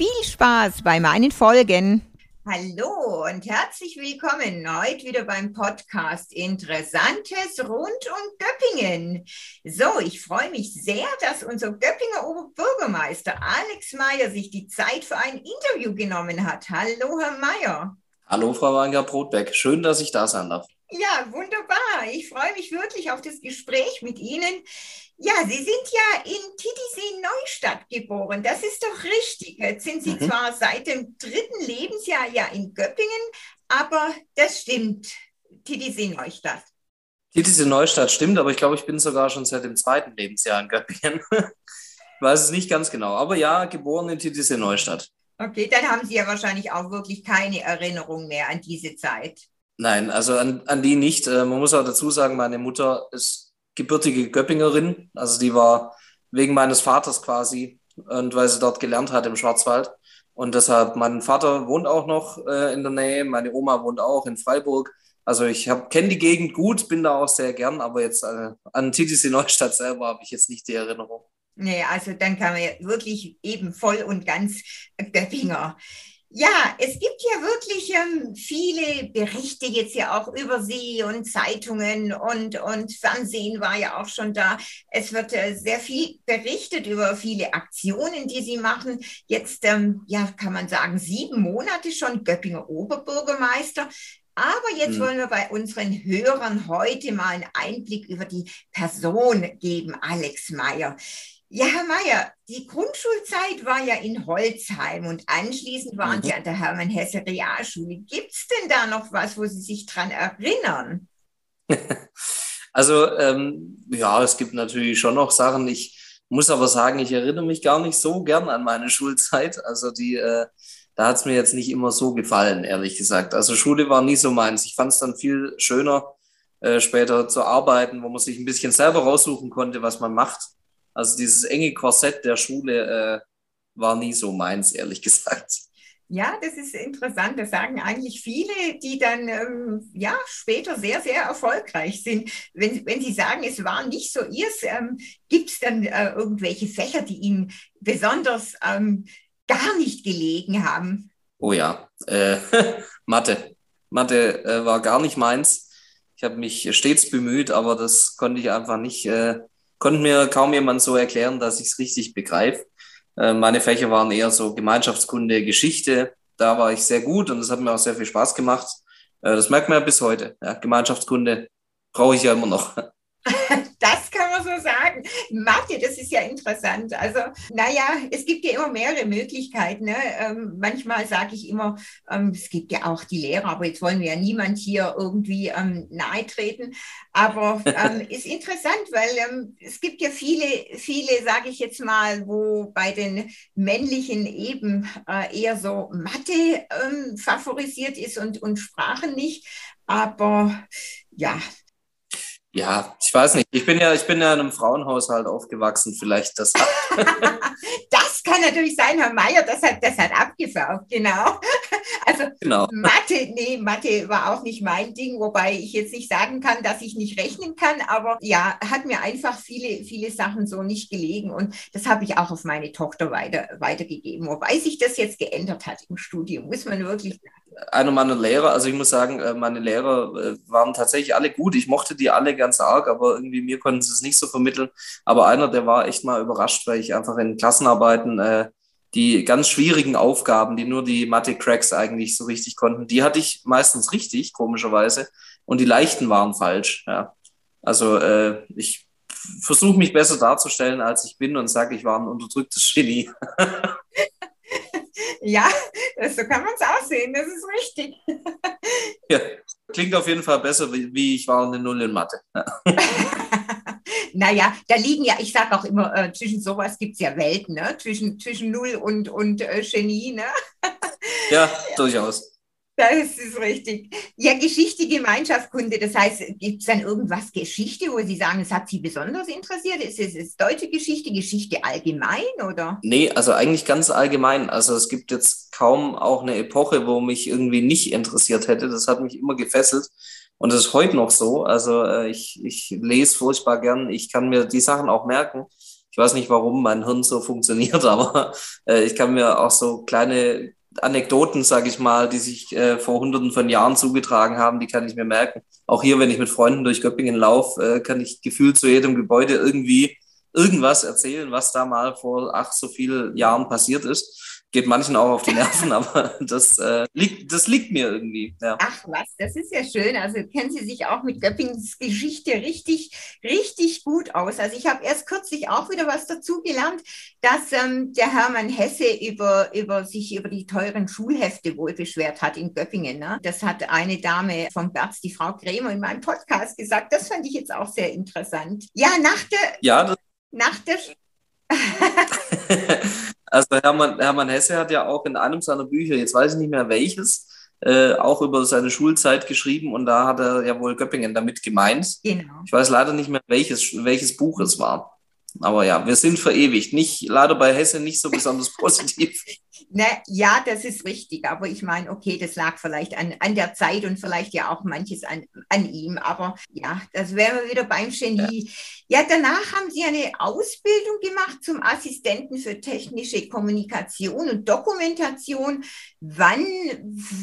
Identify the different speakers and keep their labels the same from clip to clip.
Speaker 1: Viel Spaß bei meinen Folgen. Hallo und herzlich willkommen heute wieder beim Podcast Interessantes rund um Göppingen. So, ich freue mich sehr, dass unser Göppinger Oberbürgermeister Alex Meyer sich die Zeit für ein Interview genommen hat. Hallo, Herr Meyer.
Speaker 2: Hallo, Frau Wanger-Brotbeck. Schön, dass ich da sein darf.
Speaker 1: Ja, wunderbar. Ich freue mich wirklich auf das Gespräch mit Ihnen. Ja, Sie sind ja in Titisee Neustadt geboren. Das ist doch richtig. Jetzt sind Sie mhm. zwar seit dem dritten Lebensjahr ja in Göppingen, aber das stimmt. Titisee Neustadt.
Speaker 2: Titisee Neustadt stimmt, aber ich glaube, ich bin sogar schon seit dem zweiten Lebensjahr in Göppingen. ich weiß es nicht ganz genau. Aber ja, geboren in Titisee Neustadt.
Speaker 1: Okay, dann haben Sie ja wahrscheinlich auch wirklich keine Erinnerung mehr an diese Zeit.
Speaker 2: Nein, also an, an die nicht. Äh, man muss auch dazu sagen, meine Mutter ist gebürtige Göppingerin. Also die war wegen meines Vaters quasi und weil sie dort gelernt hat im Schwarzwald. Und deshalb, mein Vater wohnt auch noch äh, in der Nähe, meine Oma wohnt auch in Freiburg. Also ich kenne die Gegend gut, bin da auch sehr gern, aber jetzt äh, an Titisee Neustadt selber habe ich jetzt nicht die Erinnerung.
Speaker 1: Nee, also dann kann man ja wirklich eben voll und ganz Göppinger. Ja, es gibt ja wirklich ähm, viele Berichte jetzt ja auch über Sie und Zeitungen und, und Fernsehen war ja auch schon da. Es wird äh, sehr viel berichtet über viele Aktionen, die Sie machen. Jetzt, ähm, ja, kann man sagen, sieben Monate schon Göppinger Oberbürgermeister. Aber jetzt hm. wollen wir bei unseren Hörern heute mal einen Einblick über die Person geben, Alex Meyer. Ja, Herr Mayer, die Grundschulzeit war ja in Holzheim und anschließend waren mhm. Sie an der Hermann-Hesse-Realschule. Gibt es denn da noch was, wo Sie sich dran erinnern?
Speaker 2: Also, ähm, ja, es gibt natürlich schon noch Sachen. Ich muss aber sagen, ich erinnere mich gar nicht so gern an meine Schulzeit. Also, die, äh, da hat es mir jetzt nicht immer so gefallen, ehrlich gesagt. Also, Schule war nie so meins. Ich fand es dann viel schöner, äh, später zu arbeiten, wo man sich ein bisschen selber raussuchen konnte, was man macht. Also dieses enge Korsett der Schule äh, war nie so meins, ehrlich gesagt.
Speaker 1: Ja, das ist interessant. Das sagen eigentlich viele, die dann ähm, ja später sehr, sehr erfolgreich sind. Wenn, wenn sie sagen, es war nicht so ihrs, ähm, gibt es dann äh, irgendwelche Fächer, die ihnen besonders ähm, gar nicht gelegen haben?
Speaker 2: Oh ja, äh, Mathe. Mathe äh, war gar nicht meins. Ich habe mich stets bemüht, aber das konnte ich einfach nicht äh, konnte mir kaum jemand so erklären, dass ich es richtig begreife. Äh, meine Fächer waren eher so Gemeinschaftskunde, Geschichte. Da war ich sehr gut und es hat mir auch sehr viel Spaß gemacht. Äh, das merkt man ja bis heute. Ja, Gemeinschaftskunde brauche ich ja immer noch.
Speaker 1: Das kann man so sagen. Mathe, das ist ja interessant. Also, naja, es gibt ja immer mehrere Möglichkeiten. Ne? Ähm, manchmal sage ich immer, ähm, es gibt ja auch die Lehrer, aber jetzt wollen wir ja niemand hier irgendwie ähm, nahe treten. Aber ähm, ist interessant, weil ähm, es gibt ja viele, viele, sage ich jetzt mal, wo bei den männlichen eben äh, eher so Mathe ähm, favorisiert ist und, und Sprachen nicht. Aber ja,
Speaker 2: ja, ich weiß nicht. Ich bin ja, ich bin ja in einem Frauenhaushalt aufgewachsen, vielleicht das.
Speaker 1: das kann natürlich sein, Herr Mayer, das hat, das hat abgefärbt, genau. Also genau. Mathe, nee, Mathe war auch nicht mein Ding, wobei ich jetzt nicht sagen kann, dass ich nicht rechnen kann, aber ja, hat mir einfach viele, viele Sachen so nicht gelegen und das habe ich auch auf meine Tochter weiter, weitergegeben, wobei sich das jetzt geändert hat im Studium, muss man wirklich sagen
Speaker 2: einer meiner Lehrer, also ich muss sagen, äh, meine Lehrer äh, waren tatsächlich alle gut. Ich mochte die alle ganz arg, aber irgendwie mir konnten sie es nicht so vermitteln. Aber einer, der war echt mal überrascht, weil ich einfach in Klassenarbeiten äh, die ganz schwierigen Aufgaben, die nur die Mathe-Cracks eigentlich so richtig konnten, die hatte ich meistens richtig, komischerweise. Und die leichten waren falsch. Ja. Also äh, ich versuche mich besser darzustellen, als ich bin und sage, ich war ein unterdrücktes Genie.
Speaker 1: Ja, so kann man es auch sehen, das ist richtig.
Speaker 2: Ja, klingt auf jeden Fall besser, wie, wie ich war eine Null in Mathe.
Speaker 1: naja, da liegen ja, ich sage auch immer, äh, zwischen sowas gibt es ja Welten, ne? zwischen, zwischen Null und, und äh, Genie. Ne?
Speaker 2: ja, durchaus.
Speaker 1: Das ist richtig. Ja, Geschichte, Gemeinschaftskunde, das heißt, gibt es dann irgendwas Geschichte, wo Sie sagen, es hat Sie besonders interessiert? Ist es ist deutsche Geschichte, Geschichte allgemein oder?
Speaker 2: Nee, also eigentlich ganz allgemein. Also es gibt jetzt kaum auch eine Epoche, wo mich irgendwie nicht interessiert hätte. Das hat mich immer gefesselt. Und das ist heute noch so. Also äh, ich, ich lese furchtbar gern. Ich kann mir die Sachen auch merken. Ich weiß nicht, warum mein Hirn so funktioniert, aber äh, ich kann mir auch so kleine Anekdoten, sage ich mal, die sich äh, vor hunderten von Jahren zugetragen haben, die kann ich mir merken. Auch hier, wenn ich mit Freunden durch Göppingen laufe, äh, kann ich gefühlt zu jedem Gebäude irgendwie irgendwas erzählen, was da mal vor ach so vielen Jahren passiert ist geht manchen auch auf die Nerven, aber das, äh, liegt, das liegt mir irgendwie. Ja.
Speaker 1: Ach was, das ist ja schön. Also kennen Sie sich auch mit Göppings Geschichte richtig, richtig gut aus. Also ich habe erst kürzlich auch wieder was dazu gelernt, dass ähm, der Hermann Hesse über, über sich über die teuren Schulhefte wohl beschwert hat in Göppingen. Ne? Das hat eine Dame vom Berz, die Frau Krämer, in meinem Podcast gesagt. Das fand ich jetzt auch sehr interessant. Ja, nach der...
Speaker 2: Ja, das
Speaker 1: nach der
Speaker 2: Also Hermann, Hermann Hesse hat ja auch in einem seiner Bücher, jetzt weiß ich nicht mehr welches, äh, auch über seine Schulzeit geschrieben und da hat er ja wohl Göppingen damit gemeint. Genau. Ich weiß leider nicht mehr, welches, welches Buch es war. Aber ja, wir sind verewigt. Nicht, leider bei Hesse nicht so besonders positiv.
Speaker 1: Na, ja, das ist richtig. Aber ich meine, okay, das lag vielleicht an, an der Zeit und vielleicht ja auch manches an, an ihm. Aber ja, das wären wir wieder beim Genie. Ja. ja, danach haben Sie eine Ausbildung gemacht zum Assistenten für technische Kommunikation und Dokumentation. Wann,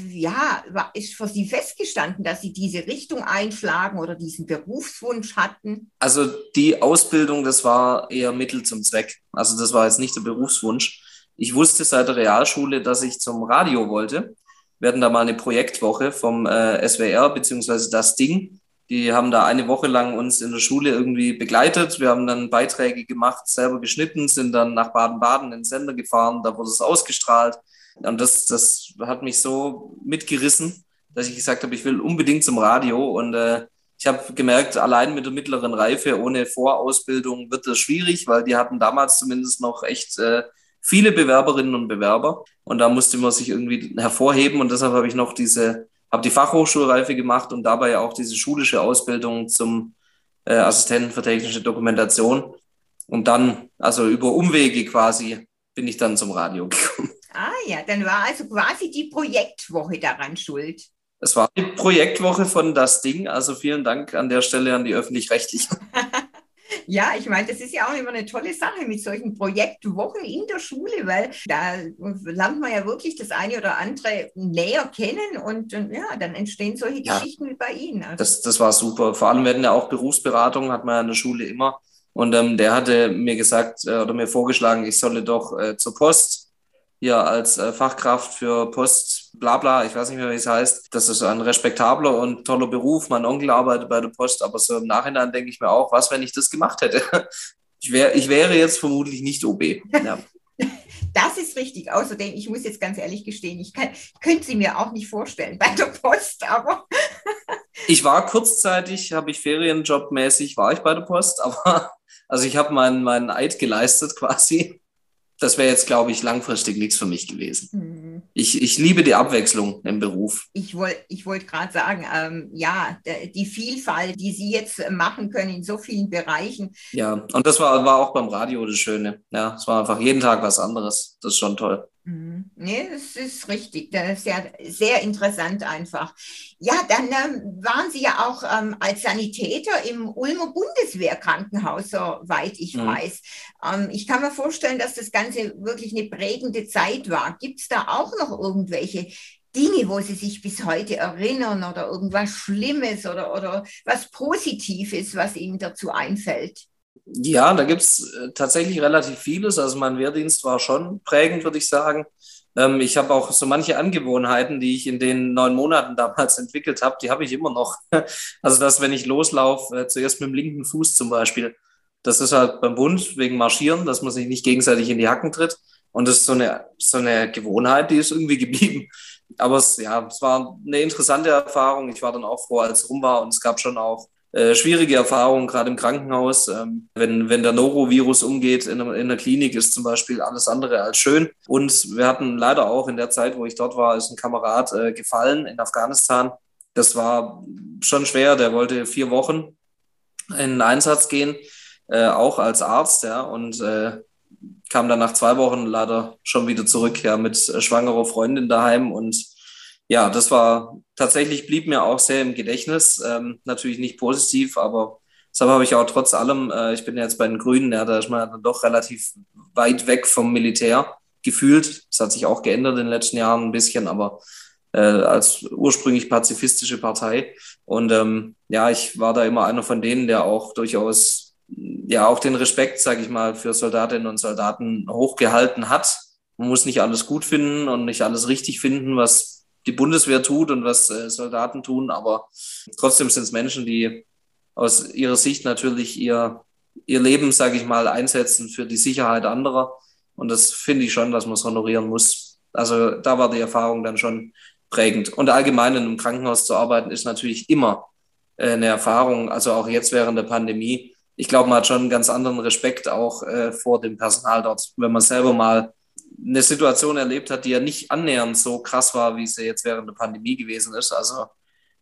Speaker 1: ja, war, ist für Sie festgestanden, dass Sie diese Richtung einschlagen oder diesen Berufswunsch hatten?
Speaker 2: Also die Ausbildung, das war eher Mittel zum Zweck. Also das war jetzt nicht der Berufswunsch. Ich wusste seit der Realschule, dass ich zum Radio wollte. Wir hatten da mal eine Projektwoche vom äh, SWR beziehungsweise das Ding. Die haben da eine Woche lang uns in der Schule irgendwie begleitet. Wir haben dann Beiträge gemacht, selber geschnitten, sind dann nach Baden-Baden in den Sender gefahren, da wurde es ausgestrahlt. Und das, das hat mich so mitgerissen, dass ich gesagt habe, ich will unbedingt zum Radio. Und äh, ich habe gemerkt, allein mit der mittleren Reife ohne Vorausbildung wird das schwierig, weil die hatten damals zumindest noch echt äh, viele Bewerberinnen und Bewerber und da musste man sich irgendwie hervorheben und deshalb habe ich noch diese, habe die Fachhochschulreife gemacht und dabei auch diese schulische Ausbildung zum äh, Assistenten für technische Dokumentation und dann, also über Umwege quasi, bin ich dann zum Radio gekommen.
Speaker 1: Ah ja, dann war also quasi die Projektwoche daran schuld.
Speaker 2: Es war die Projektwoche von das Ding, also vielen Dank an der Stelle an die öffentlich-rechtlichen.
Speaker 1: Ja, ich meine, das ist ja auch immer eine tolle Sache mit solchen Projektwochen in der Schule, weil da lernt man ja wirklich das eine oder andere näher kennen und, und ja, dann entstehen solche ja, Geschichten wie bei Ihnen.
Speaker 2: Also. Das, das war super. Vor allem werden ja auch Berufsberatung, hat man ja in der Schule immer. Und ähm, der hatte mir gesagt äh, oder mir vorgeschlagen, ich solle doch äh, zur Post hier als äh, Fachkraft für Post bla bla, ich weiß nicht mehr, wie es heißt. Das ist ein respektabler und toller Beruf. Mein Onkel arbeitet bei der Post, aber so im Nachhinein denke ich mir auch, was, wenn ich das gemacht hätte? Ich, wär, ich wäre jetzt vermutlich nicht OB. Ja.
Speaker 1: Das ist richtig. Außerdem, ich muss jetzt ganz ehrlich gestehen, ich, kann, könnte sie mir auch nicht vorstellen bei der Post, aber.
Speaker 2: ich war kurzzeitig, habe ich ferienjobmäßig, war ich bei der Post, aber also ich habe meinen, meinen Eid geleistet quasi das wäre jetzt, glaube ich, langfristig nichts für mich gewesen. Mhm. Ich, ich liebe die Abwechslung im Beruf.
Speaker 1: Ich wollte ich wollt gerade sagen, ähm, ja, die Vielfalt, die Sie jetzt machen können in so vielen Bereichen.
Speaker 2: Ja, und das war, war auch beim Radio das Schöne. Ja, es war einfach jeden Tag was anderes. Das ist schon toll.
Speaker 1: Mhm. Nee, das ist richtig. Das ist ja sehr interessant einfach. Ja, dann ähm, waren Sie ja auch ähm, als Sanitäter im Ulmer Bundeswehrkrankenhaus, soweit ich mhm. weiß. Ähm, ich kann mir vorstellen, dass das Ganze wirklich eine prägende Zeit war. Gibt es da auch noch irgendwelche Dinge, wo Sie sich bis heute erinnern oder irgendwas Schlimmes oder, oder was Positives, was Ihnen dazu einfällt?
Speaker 2: Ja, da gibt es äh, tatsächlich relativ vieles. Also mein Wehrdienst war schon prägend, würde ich sagen. Ähm, ich habe auch so manche Angewohnheiten, die ich in den neun Monaten damals entwickelt habe, die habe ich immer noch. Also dass, wenn ich loslaufe, äh, zuerst mit dem linken Fuß zum Beispiel. Das ist halt beim Bund wegen Marschieren, dass man sich nicht gegenseitig in die Hacken tritt. Und das ist so eine, so eine Gewohnheit, die ist irgendwie geblieben. Aber es, ja, es war eine interessante Erfahrung. Ich war dann auch froh, als es rum war. Und es gab schon auch äh, schwierige Erfahrung, gerade im Krankenhaus. Ähm, wenn, wenn der Norovirus umgeht in, in der Klinik, ist zum Beispiel alles andere als schön. Und wir hatten leider auch in der Zeit, wo ich dort war, ist ein Kamerad äh, gefallen in Afghanistan. Das war schon schwer. Der wollte vier Wochen in den Einsatz gehen, äh, auch als Arzt, ja, und äh, kam dann nach zwei Wochen leider schon wieder zurück, ja, mit schwangerer Freundin daheim und ja, das war tatsächlich blieb mir auch sehr im Gedächtnis. Ähm, natürlich nicht positiv, aber deshalb habe ich auch trotz allem, äh, ich bin jetzt bei den Grünen, ja, da ist man dann doch relativ weit weg vom Militär gefühlt. Das hat sich auch geändert in den letzten Jahren ein bisschen, aber äh, als ursprünglich pazifistische Partei. Und ähm, ja, ich war da immer einer von denen, der auch durchaus ja auch den Respekt, sage ich mal, für Soldatinnen und Soldaten hochgehalten hat. Man muss nicht alles gut finden und nicht alles richtig finden, was die Bundeswehr tut und was äh, Soldaten tun, aber trotzdem sind es Menschen, die aus ihrer Sicht natürlich ihr, ihr Leben, sage ich mal, einsetzen für die Sicherheit anderer. Und das finde ich schon, dass man es honorieren muss. Also da war die Erfahrung dann schon prägend. Und allgemein in einem Krankenhaus zu arbeiten, ist natürlich immer äh, eine Erfahrung, also auch jetzt während der Pandemie. Ich glaube, man hat schon einen ganz anderen Respekt auch äh, vor dem Personal dort, wenn man selber mal eine Situation erlebt hat, die ja nicht annähernd so krass war, wie sie jetzt während der Pandemie gewesen ist. Also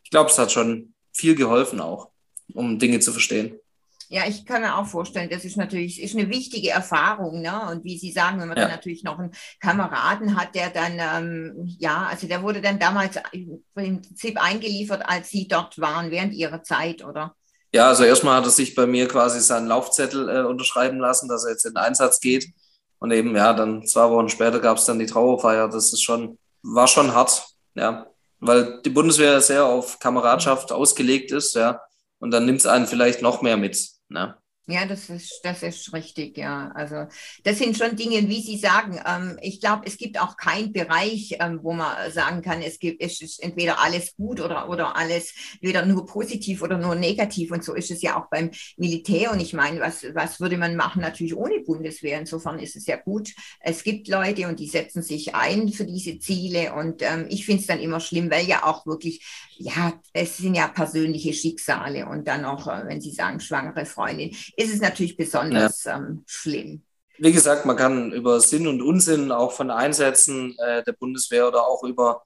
Speaker 2: ich glaube, es hat schon viel geholfen auch, um Dinge zu verstehen.
Speaker 1: Ja, ich kann mir auch vorstellen, das ist natürlich ist eine wichtige Erfahrung. Ne? Und wie Sie sagen, wenn man ja. dann natürlich noch einen Kameraden hat, der dann, ähm, ja, also der wurde dann damals im Prinzip eingeliefert, als Sie dort waren, während Ihrer Zeit, oder?
Speaker 2: Ja, also erstmal hat er sich bei mir quasi seinen Laufzettel äh, unterschreiben lassen, dass er jetzt in den Einsatz geht. Und eben, ja, dann zwei Wochen später gab es dann die Trauerfeier. Das ist schon, war schon hart, ja. Weil die Bundeswehr sehr auf Kameradschaft ausgelegt ist, ja. Und dann nimmt es einen vielleicht noch mehr mit. Ne?
Speaker 1: Ja, das ist, das ist richtig, ja. Also das sind schon Dinge, wie Sie sagen. Ähm, ich glaube, es gibt auch keinen Bereich, ähm, wo man sagen kann, es gibt, es ist entweder alles gut oder, oder alles weder nur positiv oder nur negativ. Und so ist es ja auch beim Militär. Und ich meine, was, was würde man machen natürlich ohne Bundeswehr? Insofern ist es ja gut. Es gibt Leute und die setzen sich ein für diese Ziele. Und ähm, ich finde es dann immer schlimm, weil ja auch wirklich, ja, es sind ja persönliche Schicksale. Und dann auch, äh, wenn Sie sagen, schwangere Freundin ist es natürlich besonders ja. ähm, schlimm.
Speaker 2: Wie gesagt, man kann über Sinn und Unsinn auch von Einsätzen äh, der Bundeswehr oder auch über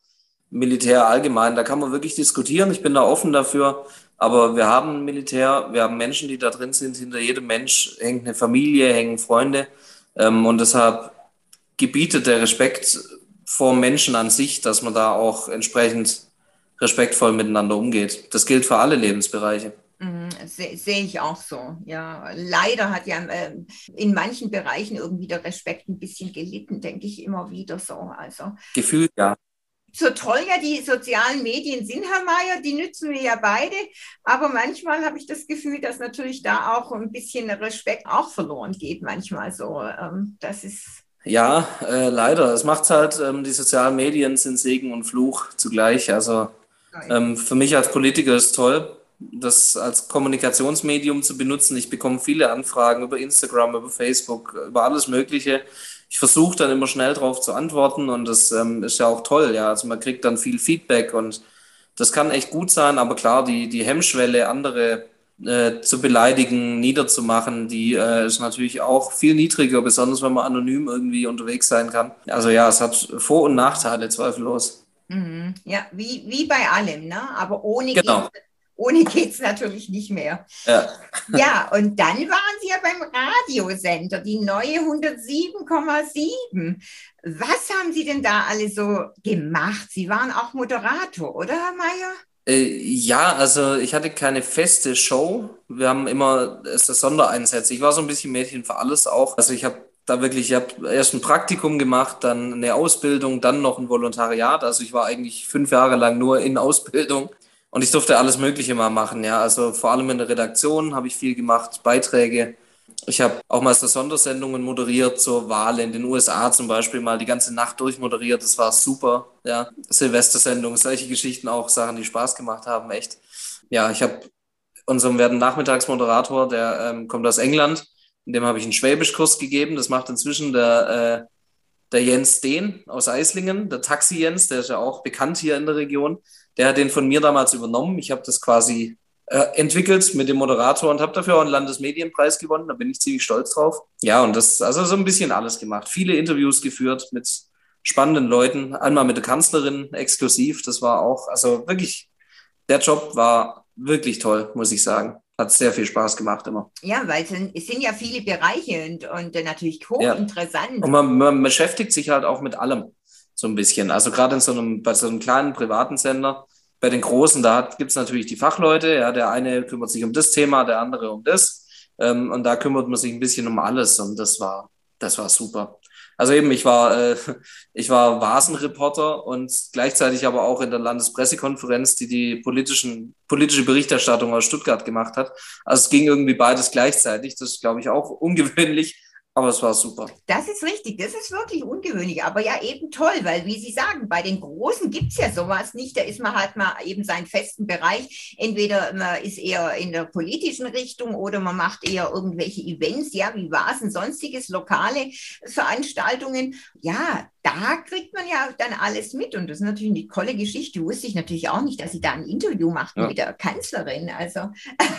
Speaker 2: Militär allgemein, da kann man wirklich diskutieren. Ich bin da offen dafür. Aber wir haben Militär, wir haben Menschen, die da drin sind. Hinter jedem Mensch hängt eine Familie, hängen Freunde. Ähm, und deshalb gebietet der Respekt vor Menschen an sich, dass man da auch entsprechend respektvoll miteinander umgeht. Das gilt für alle Lebensbereiche.
Speaker 1: Mhm, Sehe seh ich auch so. Ja, leider hat ja äh, in manchen Bereichen irgendwie der Respekt ein bisschen gelitten, denke ich immer wieder so. Also
Speaker 2: Gefühl, ja.
Speaker 1: So toll ja die sozialen Medien sind, Herr Mayer, die nützen wir ja beide. Aber manchmal habe ich das Gefühl, dass natürlich da auch ein bisschen Respekt auch verloren geht. Manchmal so. Ähm, das ist
Speaker 2: ja, äh, leider. Es macht halt, ähm, die sozialen Medien sind Segen und Fluch zugleich. Also ähm, für mich als Politiker ist toll, das als Kommunikationsmedium zu benutzen. Ich bekomme viele Anfragen über Instagram, über Facebook, über alles Mögliche. Ich versuche dann immer schnell darauf zu antworten und das ähm, ist ja auch toll, ja. Also man kriegt dann viel Feedback und das kann echt gut sein, aber klar, die, die Hemmschwelle, andere äh, zu beleidigen, niederzumachen, die äh, ist natürlich auch viel niedriger, besonders wenn man anonym irgendwie unterwegs sein kann. Also ja, es hat Vor- und Nachteile, zweifellos.
Speaker 1: Mhm. Ja, wie, wie bei allem, ne? Aber ohne
Speaker 2: genau.
Speaker 1: Ohne geht es natürlich nicht mehr.
Speaker 2: Ja.
Speaker 1: ja, und dann waren Sie ja beim Radiosender, die neue 107,7. Was haben Sie denn da alle so gemacht? Sie waren auch Moderator, oder, Herr Mayer?
Speaker 2: Äh, ja, also ich hatte keine feste Show. Wir haben immer es Sondereinsätze. Ich war so ein bisschen Mädchen für alles auch. Also ich habe da wirklich, ich habe erst ein Praktikum gemacht, dann eine Ausbildung, dann noch ein Volontariat. Also ich war eigentlich fünf Jahre lang nur in Ausbildung und ich durfte alles Mögliche mal machen, ja. Also vor allem in der Redaktion habe ich viel gemacht, Beiträge. Ich habe auch mal so Sondersendungen moderiert zur Wahl in den USA zum Beispiel mal die ganze Nacht durchmoderiert. Das war super, ja. Silvestersendungen, solche Geschichten auch, Sachen, die Spaß gemacht haben, echt. Ja, ich habe unserem werden Nachmittagsmoderator, der ähm, kommt aus England, dem habe ich einen Schwäbischkurs gegeben. Das macht inzwischen der, äh, der Jens Dehn aus Eislingen, der Taxi Jens, der ist ja auch bekannt hier in der Region der hat den von mir damals übernommen. Ich habe das quasi äh, entwickelt mit dem Moderator und habe dafür auch einen Landesmedienpreis gewonnen. Da bin ich ziemlich stolz drauf. Ja, und das, also so ein bisschen alles gemacht. Viele Interviews geführt mit spannenden Leuten. Einmal mit der Kanzlerin exklusiv. Das war auch, also wirklich, der Job war wirklich toll, muss ich sagen. Hat sehr viel Spaß gemacht immer.
Speaker 1: Ja, weil es sind, es sind ja viele Bereiche und, und natürlich hochinteressant. Ja.
Speaker 2: Und man, man beschäftigt sich halt auch mit allem so ein bisschen. Also gerade in so einem, bei so einem kleinen privaten Sender, bei den Großen, da gibt es natürlich die Fachleute, ja, der eine kümmert sich um das Thema, der andere um das. Ähm, und da kümmert man sich ein bisschen um alles und das war, das war super. Also eben, ich war, äh, ich war Vasenreporter und gleichzeitig aber auch in der Landespressekonferenz, die die politischen, politische Berichterstattung aus Stuttgart gemacht hat. Also es ging irgendwie beides gleichzeitig. Das ist, glaube ich, auch ungewöhnlich. Aber es war super.
Speaker 1: Das ist richtig, das ist wirklich ungewöhnlich, aber ja eben toll, weil wie Sie sagen, bei den Großen gibt es ja sowas nicht. Da ist man halt mal eben seinen festen Bereich. Entweder man ist eher in der politischen Richtung oder man macht eher irgendwelche Events, ja, wie Vasen, sonstiges, lokale Veranstaltungen. Ja, da kriegt man ja dann alles mit. Und das ist natürlich eine tolle Geschichte. Wusste ich natürlich auch nicht, dass Sie da ein Interview machten ja. mit der Kanzlerin. Also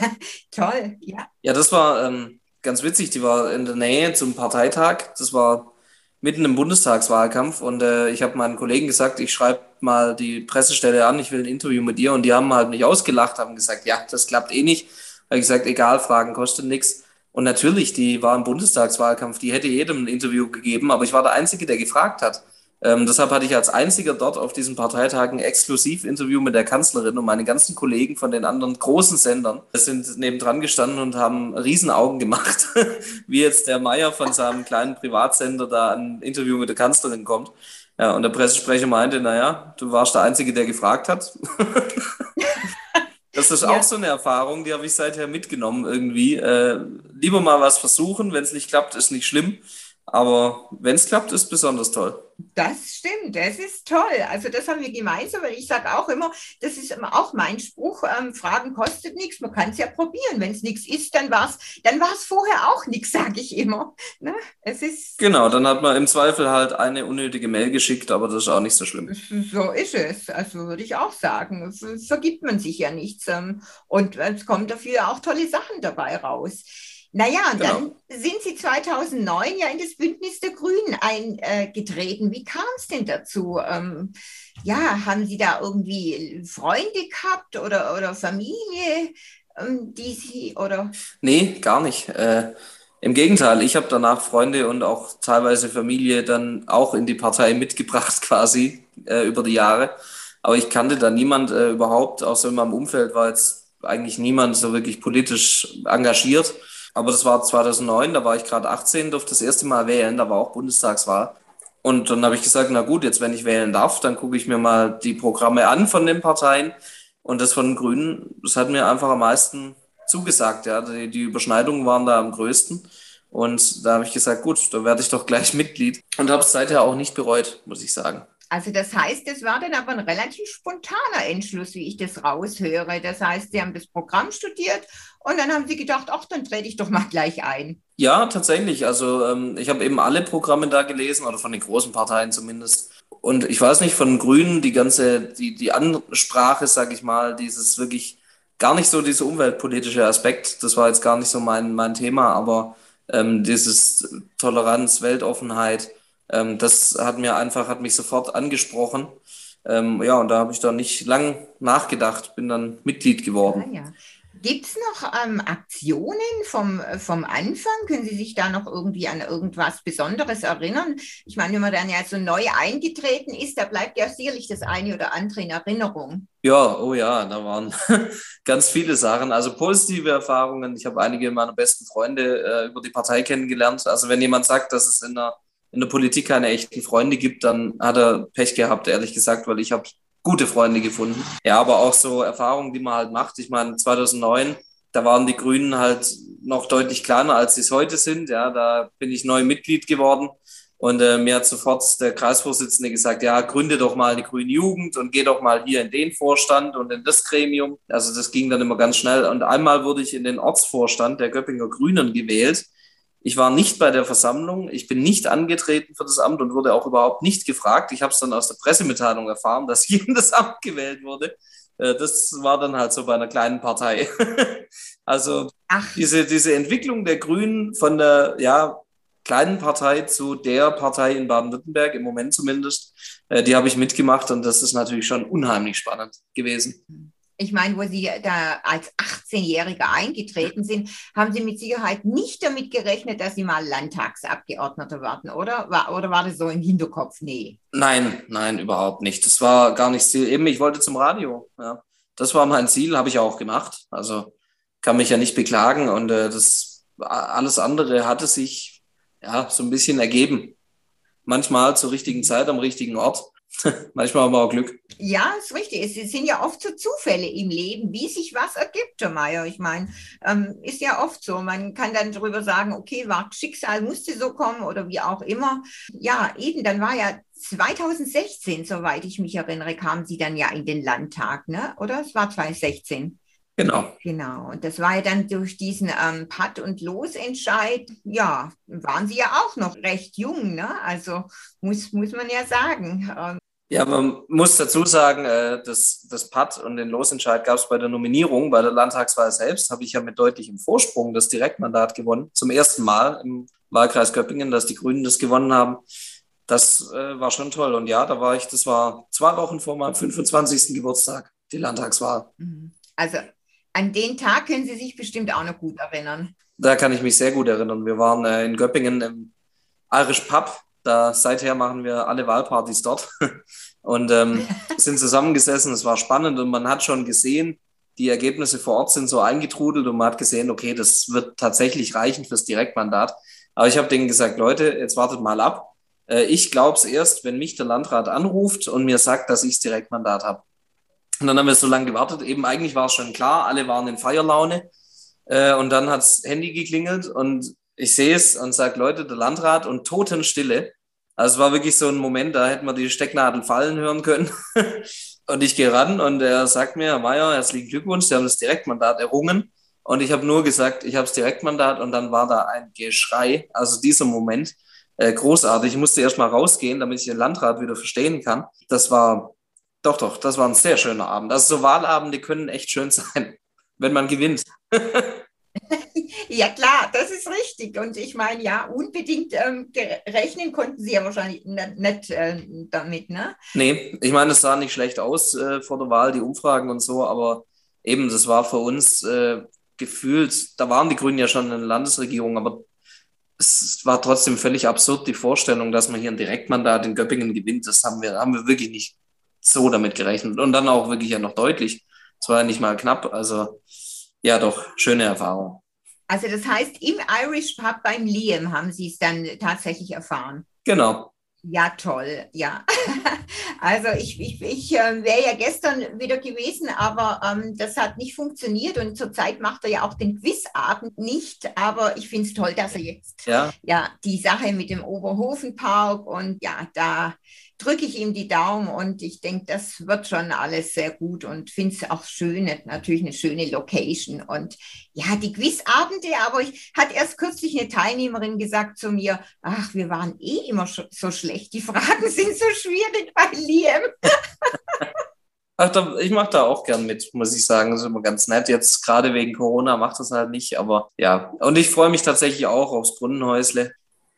Speaker 1: toll, ja.
Speaker 2: Ja, das war. Ähm ganz witzig, die war in der Nähe zum Parteitag. Das war mitten im Bundestagswahlkampf und äh, ich habe meinen Kollegen gesagt, ich schreibe mal die Pressestelle an, ich will ein Interview mit dir und die haben halt mich ausgelacht, haben gesagt, ja, das klappt eh nicht. Habe ich gesagt, egal, Fragen kosten nichts. Und natürlich, die war im Bundestagswahlkampf, die hätte jedem ein Interview gegeben, aber ich war der Einzige, der gefragt hat. Ähm, deshalb hatte ich als einziger dort auf diesen Parteitagen Exklusiv-Interview mit der Kanzlerin und meine ganzen Kollegen von den anderen großen Sendern sind nebendran gestanden und haben Riesenaugen gemacht, wie jetzt der Meier von seinem kleinen Privatsender da ein Interview mit der Kanzlerin kommt. Ja, und der Pressesprecher meinte, naja, du warst der Einzige, der gefragt hat. Das ist ja. auch so eine Erfahrung, die habe ich seither mitgenommen irgendwie. Äh, lieber mal was versuchen, wenn es nicht klappt, ist nicht schlimm. Aber wenn es klappt, ist es besonders toll.
Speaker 1: Das stimmt, das ist toll. Also das haben wir gemeinsam, weil ich sage auch immer, das ist auch mein Spruch, ähm, Fragen kostet nichts, man kann es ja probieren. Wenn es nichts ist, dann war es dann war's vorher auch nichts, sage ich immer. Ne?
Speaker 2: Es ist genau, dann hat man im Zweifel halt eine unnötige Mail geschickt, aber das ist auch nicht so schlimm.
Speaker 1: So ist es, also würde ich auch sagen. Vergibt man sich ja nichts. Ähm, und es kommen dafür auch tolle Sachen dabei raus. Naja, und genau. dann sind Sie 2009 ja in das Bündnis der Grünen eingetreten. Wie kam es denn dazu? Ähm, ja, haben Sie da irgendwie Freunde gehabt oder, oder Familie, ähm, die Sie oder?
Speaker 2: Nee, gar nicht. Äh, Im Gegenteil, ich habe danach Freunde und auch teilweise Familie dann auch in die Partei mitgebracht, quasi äh, über die Jahre. Aber ich kannte da niemand äh, überhaupt, außer in meinem Umfeld war jetzt eigentlich niemand so wirklich politisch engagiert. Aber das war 2009, da war ich gerade 18, durfte das erste Mal wählen, da war auch Bundestagswahl. Und dann habe ich gesagt, na gut, jetzt wenn ich wählen darf, dann gucke ich mir mal die Programme an von den Parteien. Und das von den Grünen, das hat mir einfach am meisten zugesagt. Ja. Die, die Überschneidungen waren da am größten. Und da habe ich gesagt, gut, da werde ich doch gleich Mitglied. Und habe es seither auch nicht bereut, muss ich sagen.
Speaker 1: Also das heißt, es war dann aber ein relativ spontaner Entschluss, wie ich das raushöre. Das heißt, Sie haben das Programm studiert und dann haben Sie gedacht, ach, dann trete ich doch mal gleich ein.
Speaker 2: Ja, tatsächlich. Also ähm, ich habe eben alle Programme da gelesen oder von den großen Parteien zumindest. Und ich weiß nicht, von Grünen, die ganze, die, die Ansprache, sag ich mal, dieses wirklich gar nicht so dieser umweltpolitische Aspekt, das war jetzt gar nicht so mein, mein Thema, aber ähm, dieses Toleranz, Weltoffenheit, ähm, das hat mir einfach, hat mich sofort angesprochen. Ähm, ja, und da habe ich dann nicht lang nachgedacht, bin dann Mitglied geworden.
Speaker 1: Ah, ja. Gibt es noch ähm, Aktionen vom, vom Anfang? Können Sie sich da noch irgendwie an irgendwas Besonderes erinnern? Ich meine, wenn man dann ja so neu eingetreten ist, da bleibt ja sicherlich das eine oder andere in Erinnerung.
Speaker 2: Ja, oh ja, da waren ganz viele Sachen. Also positive Erfahrungen. Ich habe einige meiner besten Freunde äh, über die Partei kennengelernt. Also wenn jemand sagt, dass es in der in der Politik keine echten Freunde gibt, dann hat er Pech gehabt, ehrlich gesagt, weil ich habe gute Freunde gefunden. Ja, aber auch so Erfahrungen, die man halt macht. Ich meine, 2009, da waren die Grünen halt noch deutlich kleiner, als sie es heute sind. Ja, da bin ich neu Mitglied geworden. Und äh, mir hat sofort der Kreisvorsitzende gesagt, ja, gründe doch mal eine grüne Jugend und geh doch mal hier in den Vorstand und in das Gremium. Also das ging dann immer ganz schnell. Und einmal wurde ich in den Ortsvorstand der Göppinger Grünen gewählt. Ich war nicht bei der Versammlung, ich bin nicht angetreten für das Amt und wurde auch überhaupt nicht gefragt. Ich habe es dann aus der Pressemitteilung erfahren, dass ich in das Amt gewählt wurde. Äh, das war dann halt so bei einer kleinen Partei. also diese, diese Entwicklung der Grünen von der ja, kleinen Partei zu der Partei in Baden-Württemberg, im Moment zumindest, äh, die habe ich mitgemacht und das ist natürlich schon unheimlich spannend gewesen.
Speaker 1: Ich meine, wo Sie da als 18-Jähriger eingetreten sind, haben Sie mit Sicherheit nicht damit gerechnet, dass Sie mal Landtagsabgeordneter werden, oder? War, oder war das so im Hinterkopf? Nee.
Speaker 2: Nein, nein, überhaupt nicht. Das war gar nicht Ziel. Eben, ich wollte zum Radio. Ja. Das war mein Ziel, habe ich auch gemacht. Also kann mich ja nicht beklagen und äh, das alles andere hatte sich ja so ein bisschen ergeben. Manchmal zur richtigen Zeit am richtigen Ort. Manchmal haben wir auch Glück.
Speaker 1: Ja, ist richtig. Es sind ja oft so Zufälle im Leben, wie sich was ergibt, Herr Mayer. Ich meine, ähm, ist ja oft so. Man kann dann darüber sagen, okay, war Schicksal, musste so kommen oder wie auch immer. Ja, eben, dann war ja 2016, soweit ich mich erinnere, kamen Sie dann ja in den Landtag, ne? oder? Es war 2016.
Speaker 2: Genau.
Speaker 1: Genau. Und das war ja dann durch diesen ähm, Patt- und Losentscheid, ja, waren Sie ja auch noch recht jung, ne? Also muss, muss man ja sagen. Ähm,
Speaker 2: ja, man muss dazu sagen, äh, das, das Patt und den Losentscheid gab es bei der Nominierung, bei der Landtagswahl selbst, habe ich ja mit deutlichem Vorsprung das Direktmandat gewonnen. Zum ersten Mal im Wahlkreis Göppingen, dass die Grünen das gewonnen haben. Das äh, war schon toll. Und ja, da war ich, das war zwei Wochen vor meinem 25. Geburtstag, die Landtagswahl.
Speaker 1: Mhm. Also an den Tag können Sie sich bestimmt auch noch gut erinnern.
Speaker 2: Da kann ich mich sehr gut erinnern. Wir waren äh, in Göppingen im Irish Pub da seither machen wir alle Wahlpartys dort und ähm, sind zusammengesessen. Es war spannend und man hat schon gesehen, die Ergebnisse vor Ort sind so eingetrudelt und man hat gesehen, okay, das wird tatsächlich reichen fürs Direktmandat. Aber ich habe denen gesagt, Leute, jetzt wartet mal ab. Äh, ich glaube es erst, wenn mich der Landrat anruft und mir sagt, dass ich das Direktmandat habe. Und dann haben wir so lange gewartet. Eben eigentlich war es schon klar, alle waren in Feierlaune. Äh, und dann hat das Handy geklingelt und ich sehe es und sage, Leute, der Landrat und Totenstille. Also es war wirklich so ein Moment, da hätten wir die Stecknadel fallen hören können. und ich gehe ran und er sagt mir, Herr Mayer, herzlichen Glückwunsch, Sie haben das Direktmandat errungen. Und ich habe nur gesagt, ich habe das Direktmandat und dann war da ein Geschrei. Also dieser Moment, äh, großartig. Ich musste erst mal rausgehen, damit ich den Landrat wieder verstehen kann. Das war, doch, doch, das war ein sehr schöner Abend. Also so Wahlabende können echt schön sein, wenn man gewinnt.
Speaker 1: ja, klar, das ist richtig. Und ich meine, ja, unbedingt ähm, rechnen konnten Sie ja wahrscheinlich nicht äh, damit, ne?
Speaker 2: Nee, ich meine, es sah nicht schlecht aus äh, vor der Wahl, die Umfragen und so, aber eben, das war für uns äh, gefühlt, da waren die Grünen ja schon in der Landesregierung, aber es war trotzdem völlig absurd, die Vorstellung, dass man hier ein Direktmandat in Göppingen gewinnt. Das haben wir, haben wir wirklich nicht so damit gerechnet. Und dann auch wirklich ja noch deutlich. Es war ja nicht mal knapp. Also ja, doch, schöne Erfahrung.
Speaker 1: Also das heißt, im Irish Pub beim Liam haben Sie es dann tatsächlich erfahren.
Speaker 2: Genau.
Speaker 1: Ja, toll, ja. Also ich, ich, ich äh, wäre ja gestern wieder gewesen, aber ähm, das hat nicht funktioniert und zurzeit macht er ja auch den Quizabend nicht. Aber ich finde es toll, dass er jetzt ja. ja die Sache mit dem Oberhofenpark und ja, da drücke ich ihm die Daumen und ich denke, das wird schon alles sehr gut und finde es auch schön, natürlich eine schöne Location. Und ja, die Quizabende, aber ich hatte erst kürzlich eine Teilnehmerin gesagt zu mir, ach, wir waren eh immer so schlecht, die Fragen sind so schwierig bei Liam.
Speaker 2: Ach, da, ich mache da auch gern mit, muss ich sagen. Das ist immer ganz nett. Jetzt gerade wegen Corona macht das halt nicht, aber ja. Und ich freue mich tatsächlich auch aufs Brunnenhäusle.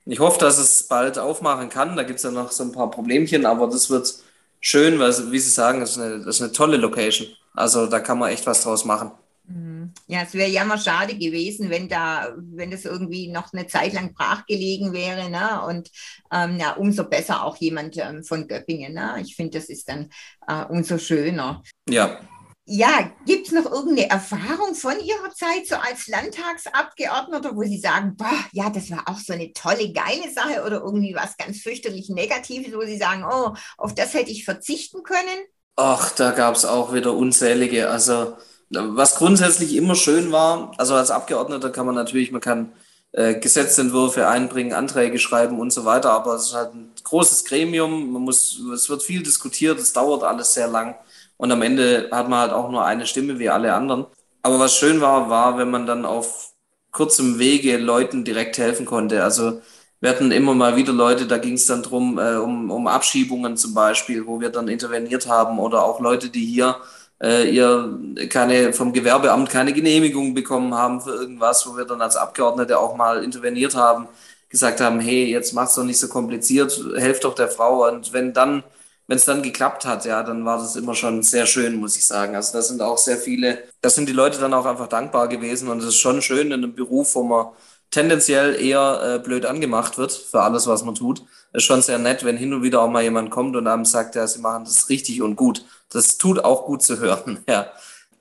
Speaker 2: Ich hoffe, dass es bald aufmachen kann. Da gibt es ja noch so ein paar Problemchen, aber das wird schön, weil, wie Sie sagen, das ist eine, das ist eine tolle Location. Also da kann man echt was draus machen.
Speaker 1: Mhm. Ja, es wäre ja mal schade gewesen, wenn da, wenn das irgendwie noch eine Zeit lang brachgelegen wäre, ne? Und ähm, ja, umso besser auch jemand ähm, von Göppingen. Ne? Ich finde, das ist dann äh, umso schöner.
Speaker 2: Ja,
Speaker 1: ja, gibt es noch irgendeine Erfahrung von Ihrer Zeit so als Landtagsabgeordneter, wo Sie sagen, boah, ja, das war auch so eine tolle, geile Sache oder irgendwie was ganz fürchterlich Negatives, wo Sie sagen, oh, auf das hätte ich verzichten können?
Speaker 2: Ach, da gab es auch wieder unzählige. Also, was grundsätzlich immer schön war, also als Abgeordneter kann man natürlich, man kann äh, Gesetzentwürfe einbringen, Anträge schreiben und so weiter, aber es ist halt ein großes Gremium, man muss, es wird viel diskutiert, es dauert alles sehr lang. Und am Ende hat man halt auch nur eine Stimme wie alle anderen. Aber was schön war, war, wenn man dann auf kurzem Wege Leuten direkt helfen konnte. Also wir hatten immer mal wieder Leute, da ging es dann drum äh, um, um Abschiebungen zum Beispiel, wo wir dann interveniert haben oder auch Leute, die hier äh, ihr keine, vom Gewerbeamt keine Genehmigung bekommen haben für irgendwas, wo wir dann als Abgeordnete auch mal interveniert haben, gesagt haben, hey, jetzt mach's doch nicht so kompliziert, helft doch der Frau. Und wenn dann, wenn es dann geklappt hat, ja, dann war das immer schon sehr schön, muss ich sagen. Also da sind auch sehr viele, da sind die Leute dann auch einfach dankbar gewesen und es ist schon schön in einem Beruf, wo man tendenziell eher äh, blöd angemacht wird für alles, was man tut. Ist schon sehr nett, wenn hin und wieder auch mal jemand kommt und einem sagt, ja, sie machen das richtig und gut. Das tut auch gut zu hören, ja.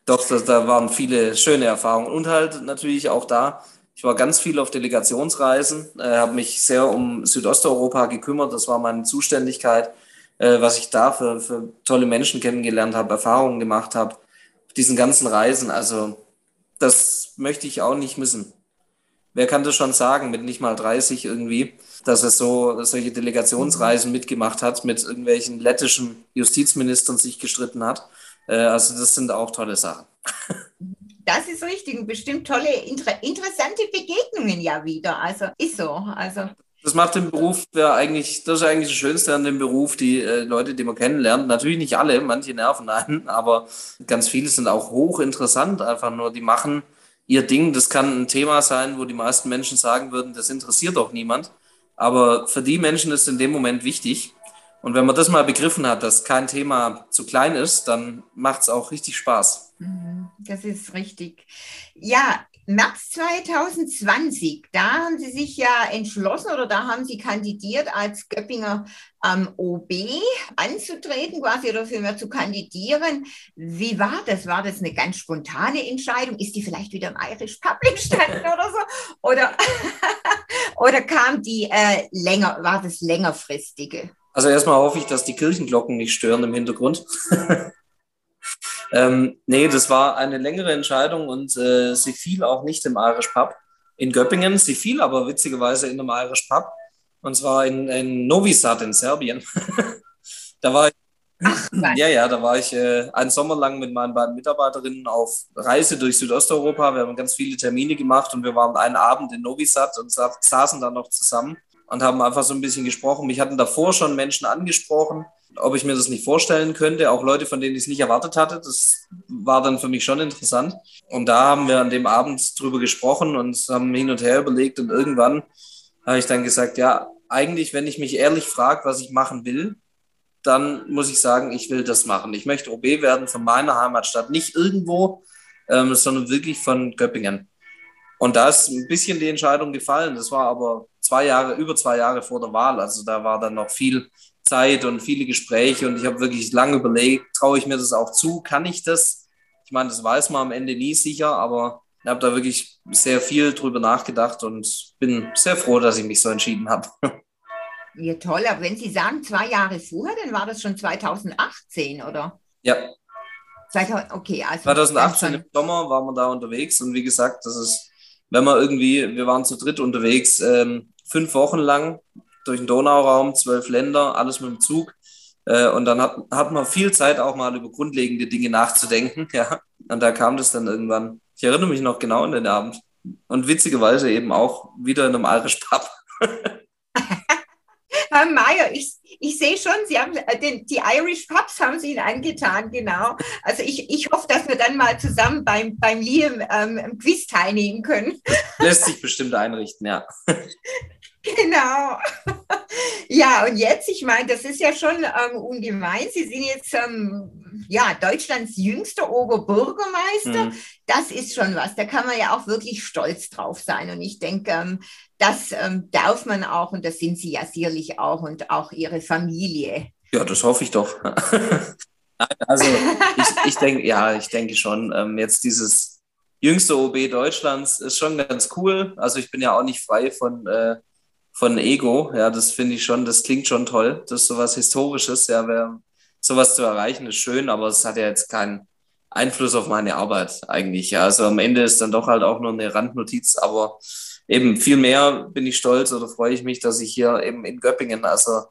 Speaker 2: Doch, das, da waren viele schöne Erfahrungen und halt natürlich auch da. Ich war ganz viel auf Delegationsreisen, äh, habe mich sehr um Südosteuropa gekümmert. Das war meine Zuständigkeit, äh, was ich da für, für tolle Menschen kennengelernt habe, Erfahrungen gemacht habe. Auf diesen ganzen Reisen, also das möchte ich auch nicht missen wer kann das schon sagen, mit nicht mal 30 irgendwie, dass er so solche Delegationsreisen mitgemacht hat, mit irgendwelchen lettischen Justizministern sich gestritten hat. Äh, also das sind auch tolle Sachen.
Speaker 1: Das ist richtig und bestimmt tolle, inter interessante Begegnungen ja wieder. Also ist so. Also
Speaker 2: das macht den Beruf ja eigentlich, das ist eigentlich das Schönste an dem Beruf, die äh, Leute, die man kennenlernt. Natürlich nicht alle, manche nerven einen, aber ganz viele sind auch hochinteressant, einfach nur, die machen ihr Ding. Das kann ein Thema sein, wo die meisten Menschen sagen würden, das interessiert doch niemand. Aber für die Menschen ist in dem Moment wichtig. Und wenn man das mal begriffen hat, dass kein Thema zu klein ist, dann macht es auch richtig Spaß.
Speaker 1: Mhm, das ist richtig. Ja, März 2020, da haben Sie sich ja entschlossen oder da haben Sie kandidiert als Göppinger ähm, OB anzutreten, quasi oder vielmehr zu kandidieren. Wie war das? War das eine ganz spontane Entscheidung? Ist die vielleicht wieder im Irish Public standen oder so? Oder, oder kam die äh, länger, war das längerfristige?
Speaker 2: Also erstmal hoffe ich, dass die Kirchenglocken nicht stören im Hintergrund. Ähm, nee, das war eine längere Entscheidung und äh, sie fiel auch nicht im Irish Pub in Göppingen. Sie fiel aber witzigerweise in einem Irish Pub und zwar in, in Novi Sad in Serbien. da war ich, Ach, ja, ja, da war ich äh, einen Sommer lang mit meinen beiden Mitarbeiterinnen auf Reise durch Südosteuropa. Wir haben ganz viele Termine gemacht und wir waren einen Abend in Novi Sad und sa saßen dann noch zusammen und haben einfach so ein bisschen gesprochen. Mich hatten davor schon Menschen angesprochen, ob ich mir das nicht vorstellen könnte. Auch Leute, von denen ich es nicht erwartet hatte. Das war dann für mich schon interessant. Und da haben wir an dem Abend drüber gesprochen und haben hin und her überlegt. Und irgendwann habe ich dann gesagt, ja, eigentlich, wenn ich mich ehrlich frage, was ich machen will, dann muss ich sagen, ich will das machen. Ich möchte OB werden von meiner Heimatstadt, nicht irgendwo, ähm, sondern wirklich von Göppingen. Und da ist ein bisschen die Entscheidung gefallen. Das war aber zwei Jahre, über zwei Jahre vor der Wahl. Also da war dann noch viel Zeit und viele Gespräche und ich habe wirklich lange überlegt, traue ich mir das auch zu, kann ich das? Ich meine, das weiß man am Ende nie sicher, aber ich habe da wirklich sehr viel drüber nachgedacht und bin sehr froh, dass ich mich so entschieden habe.
Speaker 1: Ja, toll. Aber wenn Sie sagen zwei Jahre vorher, dann war das schon 2018, oder?
Speaker 2: Ja.
Speaker 1: 2000, okay,
Speaker 2: also 2018 im Sommer waren wir da unterwegs und wie gesagt, das ist, wenn man irgendwie, wir waren zu dritt unterwegs, ähm, fünf Wochen lang durch den Donauraum, zwölf Länder, alles mit dem Zug. Äh, und dann hat, hat man viel Zeit auch mal über grundlegende Dinge nachzudenken. Ja. Und da kam das dann irgendwann. Ich erinnere mich noch genau an den Abend. Und witzigerweise eben auch wieder in einem Irish Pub.
Speaker 1: Herr Mayer, ich, ich sehe schon, Sie haben äh, den, die Irish Pubs haben Sie Ihnen angetan, genau. Also ich, ich hoffe, dass wir dann mal zusammen beim, beim Liam ähm, im Quiz teilnehmen können.
Speaker 2: Lässt sich bestimmt einrichten, ja.
Speaker 1: Genau. Ja, und jetzt, ich meine, das ist ja schon ähm, ungemein. Sie sind jetzt ähm, ja, Deutschlands jüngster Oberbürgermeister. Mhm. Das ist schon was. Da kann man ja auch wirklich stolz drauf sein. Und ich denke, ähm, das ähm, darf man auch und das sind Sie ja sicherlich auch und auch Ihre Familie.
Speaker 2: Ja, das hoffe ich doch. also ich, ich denke, ja, ich denke schon, ähm, jetzt dieses jüngste OB Deutschlands ist schon ganz cool. Also ich bin ja auch nicht frei von äh, von Ego. Ja, das finde ich schon, das klingt schon toll. Das ist sowas Historisches. Ja, wer, sowas zu erreichen ist schön, aber es hat ja jetzt keinen Einfluss auf meine Arbeit eigentlich. Ja, also am Ende ist dann doch halt auch nur eine Randnotiz, aber eben viel mehr bin ich stolz oder freue ich mich, dass ich hier eben in Göppingen, also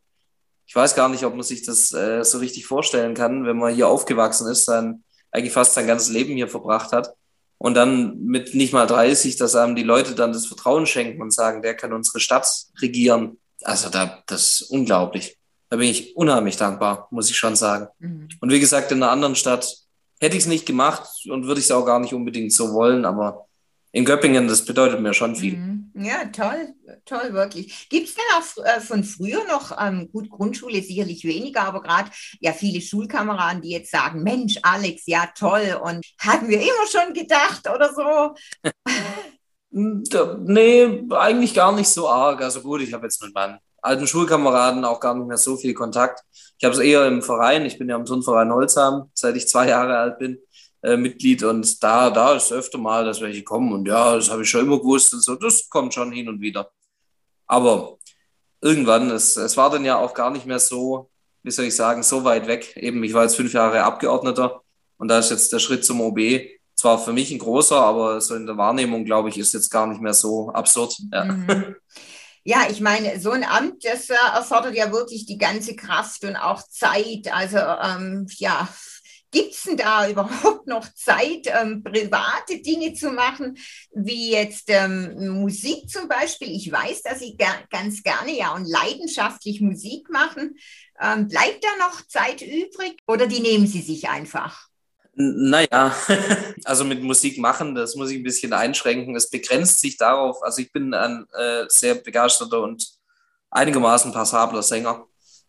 Speaker 2: ich weiß gar nicht, ob man sich das äh, so richtig vorstellen kann, wenn man hier aufgewachsen ist, dann eigentlich fast sein ganzes Leben hier verbracht hat und dann mit nicht mal 30, dass einem die Leute dann das Vertrauen schenken und sagen, der kann unsere Stadt regieren. Also da, das ist unglaublich. Da bin ich unheimlich dankbar, muss ich schon sagen. Mhm. Und wie gesagt, in einer anderen Stadt hätte ich es nicht gemacht und würde ich es auch gar nicht unbedingt so wollen, aber in Göppingen, das bedeutet mir schon viel. Mhm.
Speaker 1: Ja, toll, toll, wirklich. Gibt es denn auch äh, von früher noch, ähm, gut, Grundschule sicherlich weniger, aber gerade ja viele Schulkameraden, die jetzt sagen, Mensch, Alex, ja toll und hatten wir immer schon gedacht oder so?
Speaker 2: nee, eigentlich gar nicht so arg. Also gut, ich habe jetzt mit meinen alten Schulkameraden auch gar nicht mehr so viel Kontakt. Ich habe es eher im Verein. Ich bin ja im Turnverein Holzheim, seit ich zwei Jahre alt bin, äh, Mitglied. Und da, da ist öfter mal, dass welche kommen. Und ja, das habe ich schon immer gewusst und so. Das kommt schon hin und wieder. Aber irgendwann, es, es war dann ja auch gar nicht mehr so, wie soll ich sagen, so weit weg. Eben, ich war jetzt fünf Jahre Abgeordneter und da ist jetzt der Schritt zum OB zwar für mich ein großer, aber so in der Wahrnehmung, glaube ich, ist jetzt gar nicht mehr so absurd. Ja. Mhm.
Speaker 1: Ja, ich meine, so ein Amt, das äh, erfordert ja wirklich die ganze Kraft und auch Zeit. Also ähm, ja, gibt es denn da überhaupt noch Zeit, ähm, private Dinge zu machen, wie jetzt ähm, Musik zum Beispiel? Ich weiß, dass Sie ger ganz gerne ja und leidenschaftlich Musik machen. Ähm, bleibt da noch Zeit übrig oder die nehmen Sie sich einfach?
Speaker 2: Naja, also mit Musik machen, das muss ich ein bisschen einschränken. Es begrenzt sich darauf, also ich bin ein äh, sehr begeisterter und einigermaßen passabler Sänger.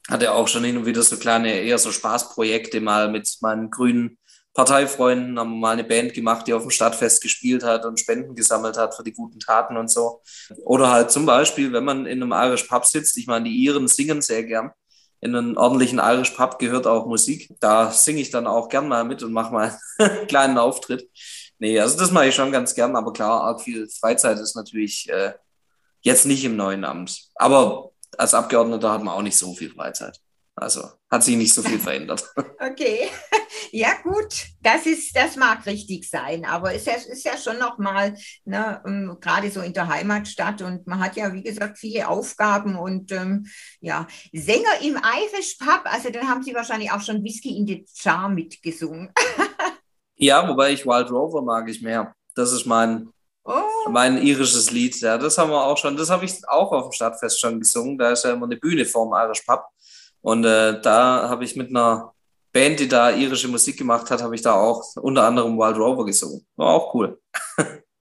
Speaker 2: Hatte auch schon hin und wieder so kleine, eher so Spaßprojekte mal mit meinen grünen Parteifreunden, haben mal eine Band gemacht, die auf dem Stadtfest gespielt hat und Spenden gesammelt hat für die guten Taten und so. Oder halt zum Beispiel, wenn man in einem Irish Pub sitzt, ich meine, die Iren singen sehr gern in einen ordentlichen Irish Pub gehört auch Musik. Da singe ich dann auch gern mal mit und mache mal einen kleinen Auftritt. Nee, also das mache ich schon ganz gern, aber klar, arg viel Freizeit ist natürlich äh, jetzt nicht im neuen Amt. Aber als Abgeordneter hat man auch nicht so viel Freizeit. Also hat sich nicht so viel verändert.
Speaker 1: Okay, ja gut, das ist, das mag richtig sein, aber es ist, ist ja schon nochmal, ne, um, gerade so in der Heimatstadt und man hat ja, wie gesagt, viele Aufgaben und ähm, ja, Sänger im Irish Pub, also dann haben Sie wahrscheinlich auch schon Whisky in the Jar mitgesungen.
Speaker 2: ja, wobei ich Wild Rover mag ich mehr. Das ist mein, oh. mein irisches Lied. Ja, das haben wir auch schon, das habe ich auch auf dem Stadtfest schon gesungen. Da ist ja immer eine Bühne vorm Irish Pub. Und äh, da habe ich mit einer Band, die da irische Musik gemacht hat, habe ich da auch unter anderem Wild Rover gesungen. War auch cool.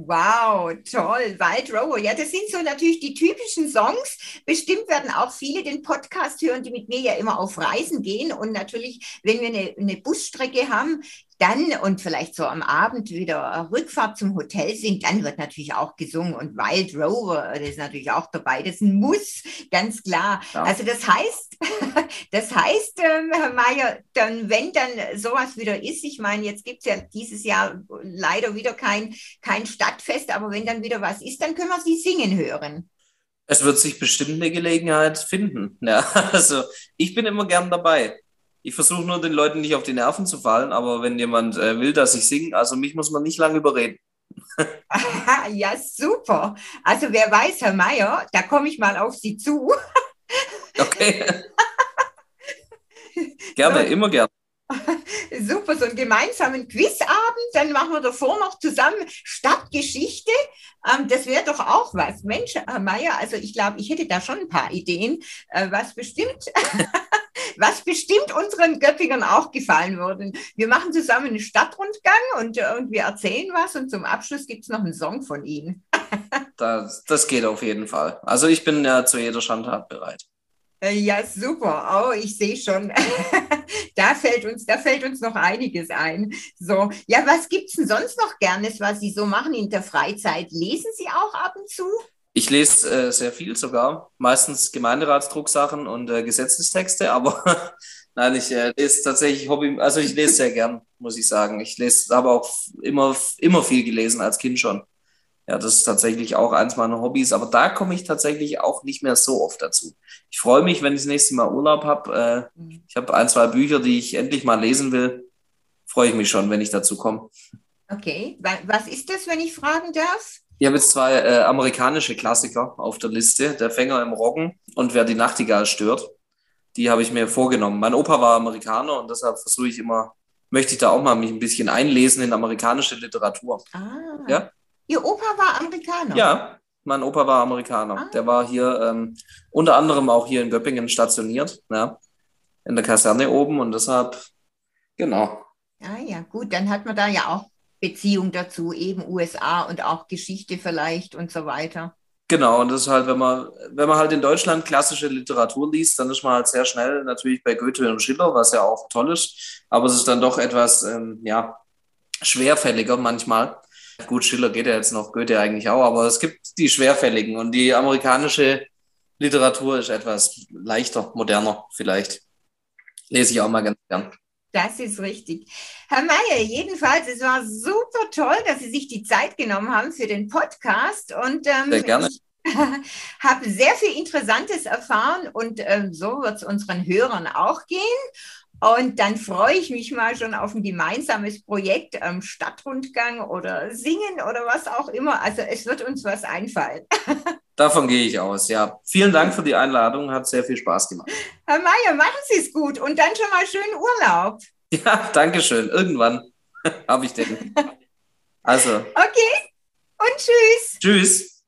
Speaker 1: Wow, toll. Wild Rover. Ja, das sind so natürlich die typischen Songs. Bestimmt werden auch viele den Podcast hören, die mit mir ja immer auf Reisen gehen. Und natürlich, wenn wir eine, eine Busstrecke haben, dann und vielleicht so am Abend wieder Rückfahrt zum Hotel sind, dann wird natürlich auch gesungen und Wild Rover, das ist natürlich auch dabei. Das ist ein Muss, ganz klar. Ja. Also das heißt, das heißt, ähm, Herr Mayer, dann, wenn dann sowas wieder ist, ich meine, jetzt gibt es ja dieses Jahr leider wieder kein, kein Stadtfest, aber wenn dann wieder was ist, dann können wir Sie singen hören.
Speaker 2: Es wird sich bestimmt eine Gelegenheit finden. Ja, also ich bin immer gern dabei. Ich versuche nur den Leuten nicht auf die Nerven zu fallen, aber wenn jemand äh, will, dass ich singe, also mich muss man nicht lange überreden.
Speaker 1: ja, super. Also wer weiß, Herr Meier, da komme ich mal auf Sie zu.
Speaker 2: okay. gerne, so. immer gerne.
Speaker 1: Super, so einen gemeinsamen Quizabend, dann machen wir davor noch zusammen Stadtgeschichte. Ähm, das wäre doch auch was. Mensch, Herr Meier, also ich glaube, ich hätte da schon ein paar Ideen, äh, was bestimmt was bestimmt unseren Göppingern auch gefallen würde. Wir machen zusammen einen Stadtrundgang und, äh, und wir erzählen was und zum Abschluss gibt es noch einen Song von Ihnen.
Speaker 2: das, das geht auf jeden Fall. Also ich bin ja zu jeder Schandtat bereit.
Speaker 1: Äh, ja, super. Oh, ich sehe schon. da fällt uns, da fällt uns noch einiges ein. So, ja, was gibt es denn sonst noch Gernes, was Sie so machen in der Freizeit? Lesen Sie auch ab und zu?
Speaker 2: Ich lese äh, sehr viel sogar, meistens Gemeinderatsdrucksachen und äh, Gesetzestexte, aber nein, ich äh, lese tatsächlich Hobby, also ich lese sehr gern, muss ich sagen. Ich lese, habe auch immer, immer viel gelesen als Kind schon. Ja, das ist tatsächlich auch eins meiner Hobbys, aber da komme ich tatsächlich auch nicht mehr so oft dazu. Ich freue mich, wenn ich das nächste Mal Urlaub habe. Äh, mhm. ich habe ein, zwei Bücher, die ich endlich mal lesen will. Freue ich mich schon, wenn ich dazu komme.
Speaker 1: Okay, was ist das, wenn ich fragen darf?
Speaker 2: Ich habe jetzt zwei äh, amerikanische Klassiker auf der Liste. Der Fänger im Roggen und Wer die Nachtigall stört. Die habe ich mir vorgenommen. Mein Opa war Amerikaner und deshalb versuche ich immer, möchte ich da auch mal mich ein bisschen einlesen in amerikanische Literatur.
Speaker 1: Ah. Ja? Ihr Opa war Amerikaner?
Speaker 2: Ja, mein Opa war Amerikaner. Ah. Der war hier ähm, unter anderem auch hier in Göppingen stationiert, ja, in der Kaserne oben und deshalb, genau.
Speaker 1: Ah ja, gut, dann hat man da ja auch Beziehung dazu, eben USA und auch Geschichte vielleicht und so weiter.
Speaker 2: Genau, und das ist halt, wenn man, wenn man halt in Deutschland klassische Literatur liest, dann ist man halt sehr schnell natürlich bei Goethe und Schiller, was ja auch toll ist, aber es ist dann doch etwas, ähm, ja, schwerfälliger manchmal. Gut, Schiller geht ja jetzt noch, Goethe eigentlich auch, aber es gibt die schwerfälligen und die amerikanische Literatur ist etwas leichter, moderner vielleicht. Lese ich auch mal ganz gern.
Speaker 1: Das ist richtig. Herr Mayer, jedenfalls, es war super toll, dass Sie sich die Zeit genommen haben für den Podcast. Und ähm,
Speaker 2: sehr gerne.
Speaker 1: Ich habe sehr viel Interessantes erfahren und ähm, so wird es unseren Hörern auch gehen. Und dann freue ich mich mal schon auf ein gemeinsames Projekt, ähm, Stadtrundgang oder Singen oder was auch immer. Also es wird uns was einfallen.
Speaker 2: Davon gehe ich aus, ja. Vielen Dank für die Einladung, hat sehr viel Spaß gemacht.
Speaker 1: Herr Mayer, machen Sie es gut und dann schon mal schönen Urlaub.
Speaker 2: Ja, danke schön. Irgendwann habe ich den. Also.
Speaker 1: Okay. Und tschüss.
Speaker 2: Tschüss.